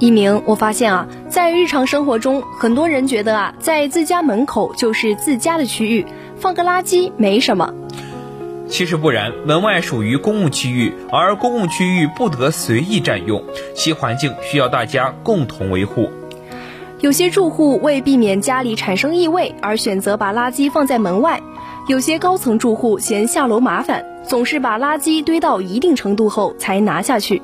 一鸣，我发现啊，在日常生活中，很多人觉得啊，在自家门口就是自家的区域，放个垃圾没什么。其实不然，门外属于公共区域，而公共区域不得随意占用，其环境需要大家共同维护。有些住户为避免家里产生异味，而选择把垃圾放在门外；有些高层住户嫌下楼麻烦。总是把垃圾堆到一定程度后才拿下去。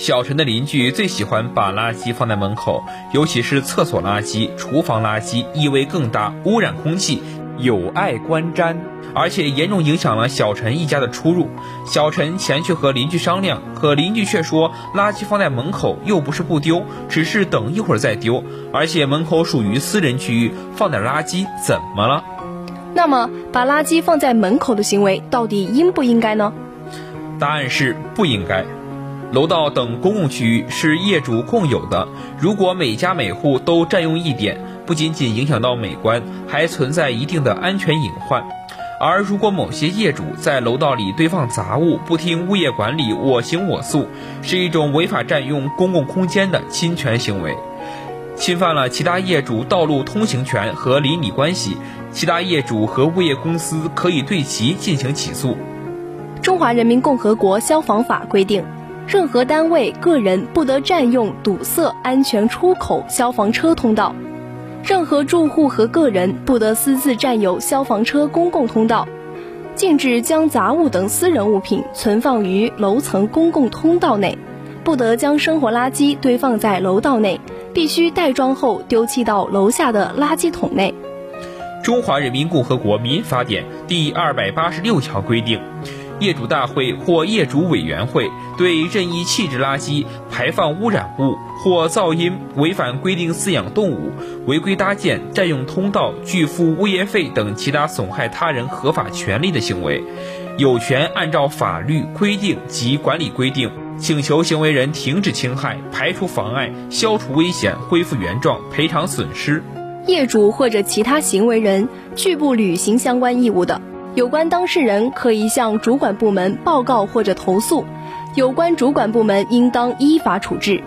小陈的邻居最喜欢把垃圾放在门口，尤其是厕所垃圾、厨房垃圾，异味更大，污染空气，有碍观瞻，而且严重影响了小陈一家的出入。小陈前去和邻居商量，可邻居却说垃圾放在门口又不是不丢，只是等一会儿再丢，而且门口属于私人区域，放点垃圾怎么了？那么，把垃圾放在门口的行为到底应不应该呢？答案是不应该。楼道等公共区域是业主共有的，如果每家每户都占用一点，不仅仅影响到美观，还存在一定的安全隐患。而如果某些业主在楼道里堆放杂物，不听物业管理，我行我素，是一种违法占用公共空间的侵权行为。侵犯了其他业主道路通行权和邻里关系，其他业主和物业公司可以对其进行起诉。中华人民共和国消防法规定，任何单位、个人不得占用、堵塞安全出口消防车通道；任何住户和个人不得私自占有消防车公共通道；禁止将杂物等私人物品存放于楼层公共通道内；不得将生活垃圾堆放在楼道内。必须袋装后丢弃到楼下的垃圾桶内。中华人民共和国民法典第二百八十六条规定，业主大会或业主委员会对任意弃置垃圾、排放污染物或噪音、违反规定饲养动物、违规搭建、占用通道、拒付物业费等其他损害他人合法权利的行为，有权按照法律规定及管理规定。请求行为人停止侵害、排除妨碍、消除危险、恢复原状、赔偿损失。业主或者其他行为人拒不履行相关义务的，有关当事人可以向主管部门报告或者投诉，有关主管部门应当依法处置。